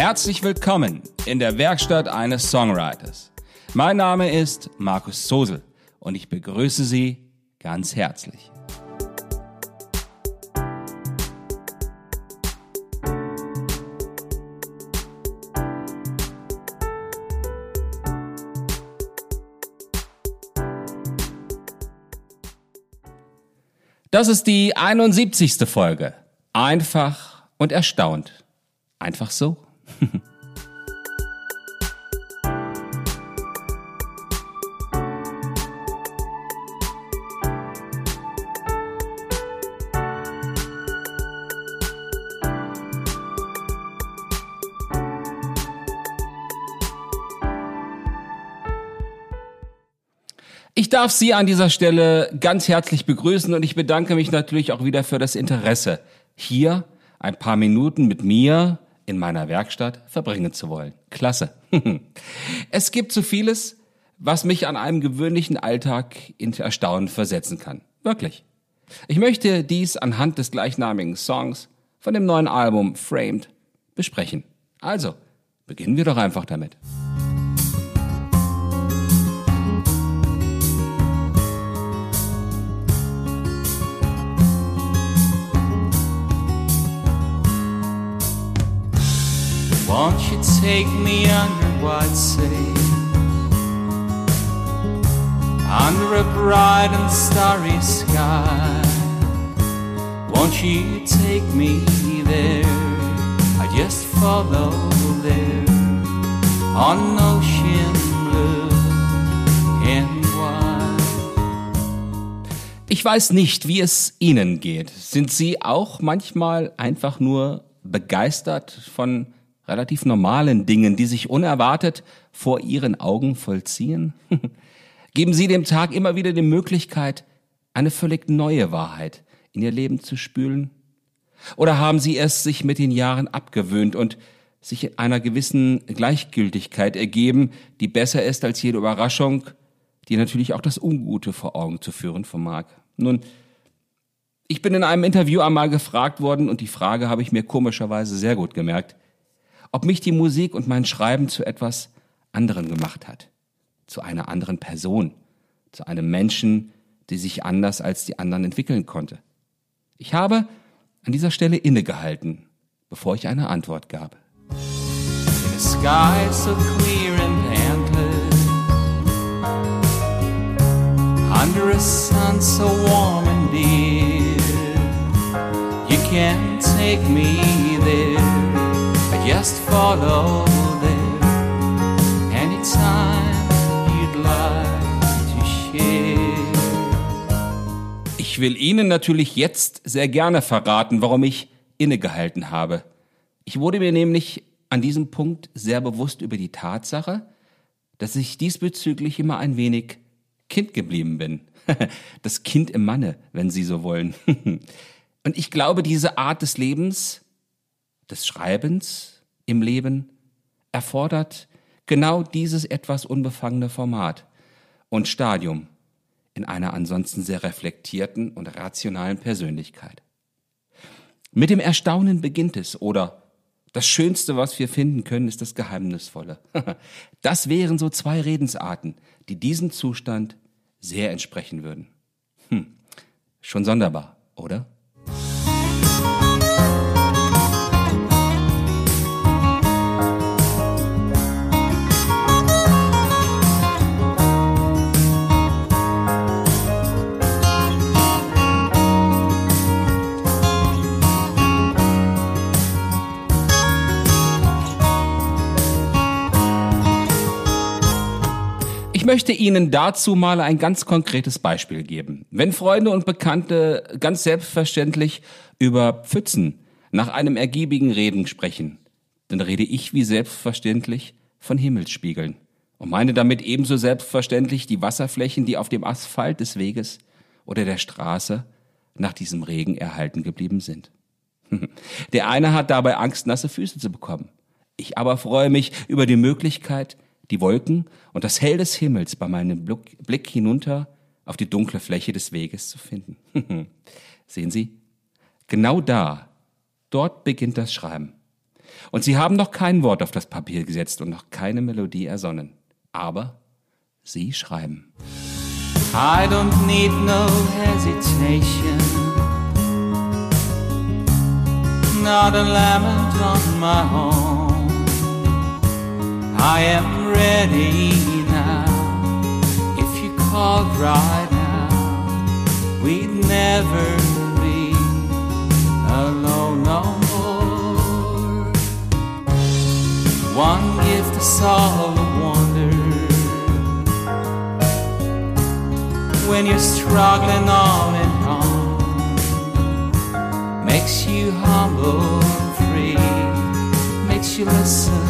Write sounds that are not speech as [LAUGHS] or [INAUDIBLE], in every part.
Herzlich willkommen in der Werkstatt eines Songwriters. Mein Name ist Markus Sosel und ich begrüße Sie ganz herzlich. Das ist die 71. Folge. Einfach und erstaunt. Einfach so. Ich darf Sie an dieser Stelle ganz herzlich begrüßen und ich bedanke mich natürlich auch wieder für das Interesse, hier ein paar Minuten mit mir in meiner Werkstatt verbringen zu wollen. Klasse. [LAUGHS] es gibt so vieles, was mich an einem gewöhnlichen Alltag in Erstaunen versetzen kann. Wirklich. Ich möchte dies anhand des gleichnamigen Songs von dem neuen Album Framed besprechen. Also, beginnen wir doch einfach damit. Won't you take me under white sail? Under a bright and starry sky. Won't you take me there? I just follow there on ocean blue and white. Ich weiß nicht, wie es Ihnen geht. Sind Sie auch manchmal einfach nur begeistert von relativ normalen Dingen, die sich unerwartet vor ihren Augen vollziehen? [LAUGHS] Geben Sie dem Tag immer wieder die Möglichkeit, eine völlig neue Wahrheit in Ihr Leben zu spülen? Oder haben Sie es sich mit den Jahren abgewöhnt und sich einer gewissen Gleichgültigkeit ergeben, die besser ist als jede Überraschung, die natürlich auch das Ungute vor Augen zu führen vermag? Nun, ich bin in einem Interview einmal gefragt worden und die Frage habe ich mir komischerweise sehr gut gemerkt ob mich die Musik und mein Schreiben zu etwas anderem gemacht hat, zu einer anderen Person, zu einem Menschen, die sich anders als die anderen entwickeln konnte. Ich habe an dieser Stelle innegehalten, bevor ich eine Antwort gab. Under a sun so warm and dear, you can't take me follow there anytime you'd like to share. Ich will Ihnen natürlich jetzt sehr gerne verraten, warum ich innegehalten habe. Ich wurde mir nämlich an diesem Punkt sehr bewusst über die Tatsache, dass ich diesbezüglich immer ein wenig Kind geblieben bin. [LAUGHS] Das Kind im Manne, wenn Sie so wollen. [LAUGHS] Und ich glaube, diese Art des Lebens des Schreibens im Leben erfordert genau dieses etwas unbefangene Format und Stadium in einer ansonsten sehr reflektierten und rationalen Persönlichkeit. Mit dem Erstaunen beginnt es oder das Schönste, was wir finden können, ist das Geheimnisvolle. [LAUGHS] Das wären so zwei Redensarten, die diesem Zustand sehr entsprechen würden. Hm, schon sonderbar, oder? Ich möchte Ihnen dazu mal ein ganz konkretes Beispiel geben. Wenn Freunde und Bekannte ganz selbstverständlich über Pfützen nach einem ergiebigen Reden sprechen, dann rede ich wie selbstverständlich von Himmelsspiegeln und meine damit ebenso selbstverständlich die Wasserflächen, die auf dem Asphalt des Weges oder der Straße nach diesem Regen erhalten geblieben sind. [LAUGHS] Der eine hat dabei Angst, nasse Füße zu bekommen. Ich aber freue mich über die Möglichkeit, die Wolken und das Hell des Himmels bei meinem Blick hinunter auf die dunkle Fläche des Weges zu finden. [LAUGHS] Sehen Sie? Genau da, dort beginnt das Schreiben. Und sie haben noch kein Wort auf das Papier gesetzt und noch keine Melodie ersonnen. Aber sie schreiben. I don't need no hesitation. Not a lament on my own. I am ready now. If you called right now, we'd never be alone no more. One gift is all a wonder. when you're struggling on and on. Makes you humble and free, makes you listen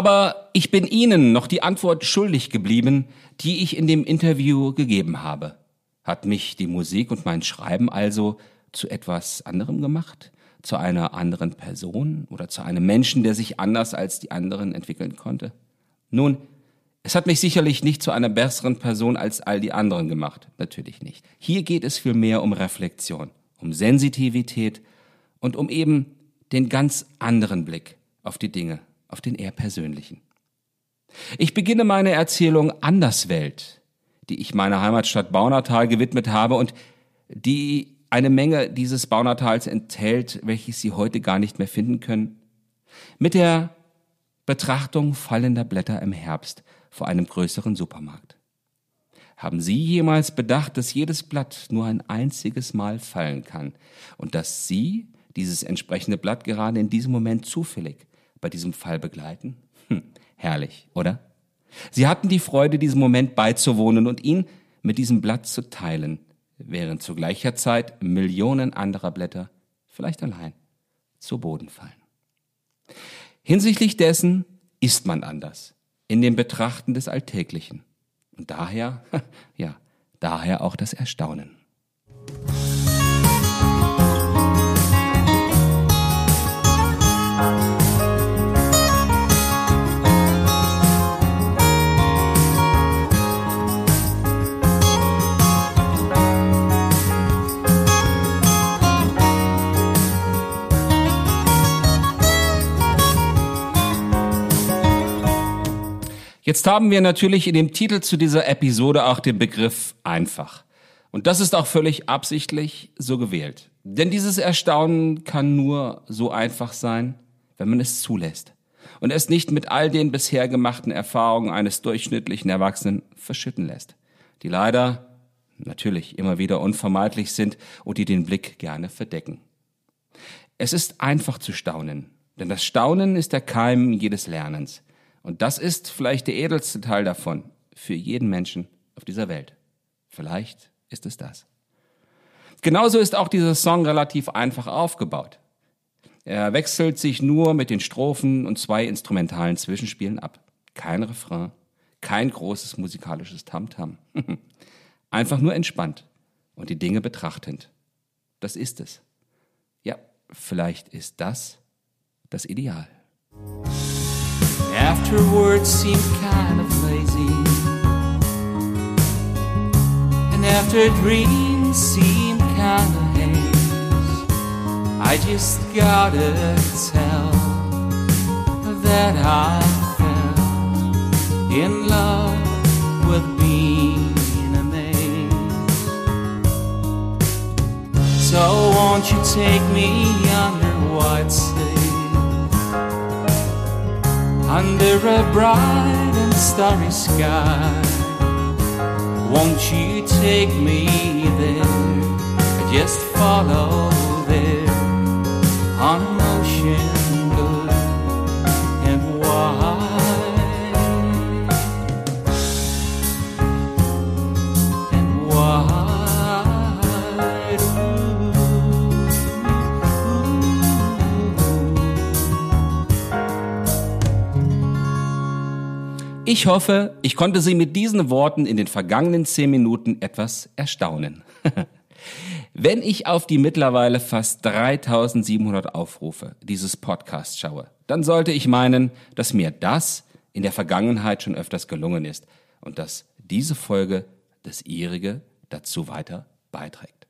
Aber ich bin Ihnen noch die Antwort schuldig geblieben, die ich in dem Interview gegeben habe. Hat mich die Musik und mein Schreiben also zu etwas anderem gemacht? Zu einer anderen Person oder zu einem Menschen, der sich anders als die anderen entwickeln konnte? Nun, es hat mich sicherlich nicht zu einer besseren Person als all die anderen gemacht. Natürlich nicht. Hier geht es vielmehr um Reflexion, um Sensitivität und um eben den ganz anderen Blick auf die Dinge, auf den eher persönlichen. Ich beginne meine Erzählung Anderswelt, die ich meiner Heimatstadt Baunatal gewidmet habe und die eine Menge dieses Baunatals enthält, welches Sie heute gar nicht mehr finden können, mit der Betrachtung fallender Blätter im Herbst vor einem größeren Supermarkt. Haben Sie jemals bedacht, dass jedes Blatt nur ein einziges Mal fallen kann und dass Sie dieses entsprechende Blatt gerade in diesem Moment zufällig bei diesem Fall begleiten? Hm, herrlich, oder? Sie hatten die Freude, diesem Moment beizuwohnen und ihn mit diesem Blatt zu teilen, während zu gleicher Zeit Millionen anderer Blätter, vielleicht allein, zu Boden fallen. Hinsichtlich dessen ist man anders, in dem Betrachten des Alltäglichen. Und daher, [LAUGHS] ja, daher auch das Erstaunen. Jetzt haben wir natürlich in dem Titel zu dieser Episode auch den Begriff einfach. Und das ist auch völlig absichtlich so gewählt. Denn dieses Erstaunen kann nur so einfach sein, wenn man es zulässt und es nicht mit all den bisher gemachten Erfahrungen eines durchschnittlichen Erwachsenen verschütten lässt, die leider natürlich immer wieder unvermeidlich sind und die den Blick gerne verdecken. Es ist einfach zu staunen, denn das Staunen ist der Keim jedes Lernens. Und das ist vielleicht der edelste Teil davon für jeden Menschen auf dieser Welt. Vielleicht ist es das. Genauso ist auch dieser Song relativ einfach aufgebaut. Er wechselt sich nur mit den Strophen und zwei instrumentalen Zwischenspielen ab. Kein Refrain, kein großes musikalisches Tamtam. -Tam. [LAUGHS] Einfach nur entspannt und die Dinge betrachtend. Das ist es. Ja, vielleicht ist das das Ideal. Afterwards seemed kind of lazy. And after dreams seemed kind of haze. I just gotta tell that I fell in love with being amazed. So won't you take me under white sails? Under a bright and starry sky. Won't you take me there? Just follow there Ich hoffe, ich konnte Sie mit diesen Worten in den vergangenen zehn Minuten etwas erstaunen. [LAUGHS] Wenn ich auf die mittlerweile fast 3700 Aufrufe dieses Podcasts schaue, dann sollte ich meinen, dass mir das in der Vergangenheit schon öfters gelungen ist und dass diese Folge das ihrige dazu weiter beiträgt.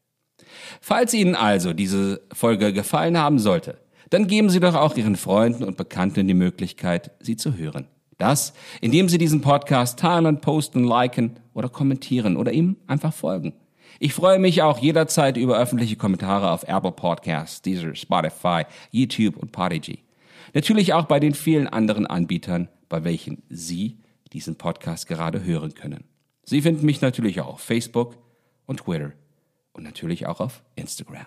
Falls Ihnen also diese Folge gefallen haben sollte, dann geben Sie doch auch Ihren Freunden und Bekannten die Möglichkeit, sie zu hören. Das, indem Sie diesen Podcast teilen, posten, liken oder kommentieren oder ihm einfach folgen. Ich freue mich auch jederzeit über öffentliche Kommentare auf Apple Podcasts, Deezer, Spotify, YouTube und Podigy. Natürlich auch bei den vielen anderen Anbietern, bei welchen Sie diesen Podcast gerade hören können. Sie finden mich natürlich auch auf Facebook und Twitter und natürlich auch auf Instagram.